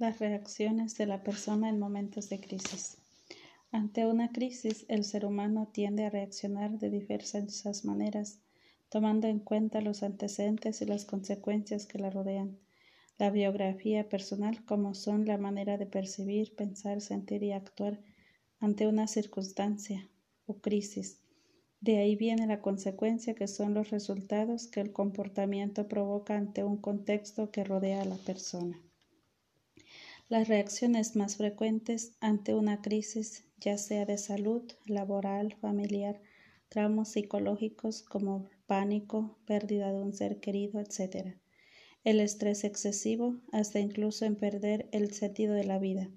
Las reacciones de la persona en momentos de crisis. Ante una crisis, el ser humano tiende a reaccionar de diversas maneras, tomando en cuenta los antecedentes y las consecuencias que la rodean, la biografía personal como son la manera de percibir, pensar, sentir y actuar ante una circunstancia o crisis. De ahí viene la consecuencia que son los resultados que el comportamiento provoca ante un contexto que rodea a la persona. Las reacciones más frecuentes ante una crisis, ya sea de salud, laboral, familiar, traumas psicológicos como pánico, pérdida de un ser querido, etc. El estrés excesivo, hasta incluso en perder el sentido de la vida.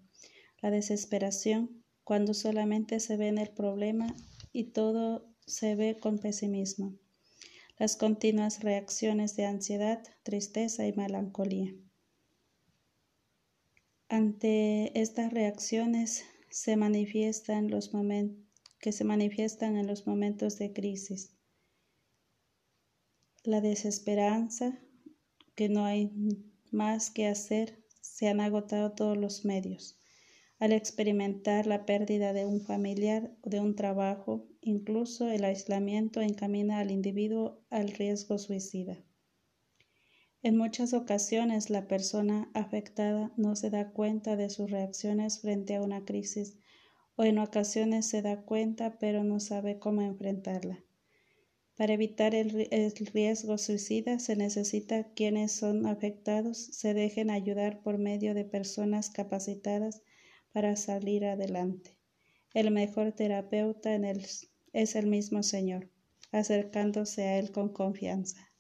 La desesperación, cuando solamente se ve en el problema y todo se ve con pesimismo. Las continuas reacciones de ansiedad, tristeza y melancolía. Ante estas reacciones se manifiestan los que se manifiestan en los momentos de crisis. La desesperanza, que no hay más que hacer, se han agotado todos los medios. Al experimentar la pérdida de un familiar o de un trabajo, incluso el aislamiento encamina al individuo al riesgo suicida. En muchas ocasiones la persona afectada no se da cuenta de sus reacciones frente a una crisis o en ocasiones se da cuenta pero no sabe cómo enfrentarla. Para evitar el, riesgo suicida se necesita quienes son afectados se dejen ayudar por medio de personas capacitadas para salir adelante. El mejor terapeuta es el mismo Señor, acercándose a Él con confianza.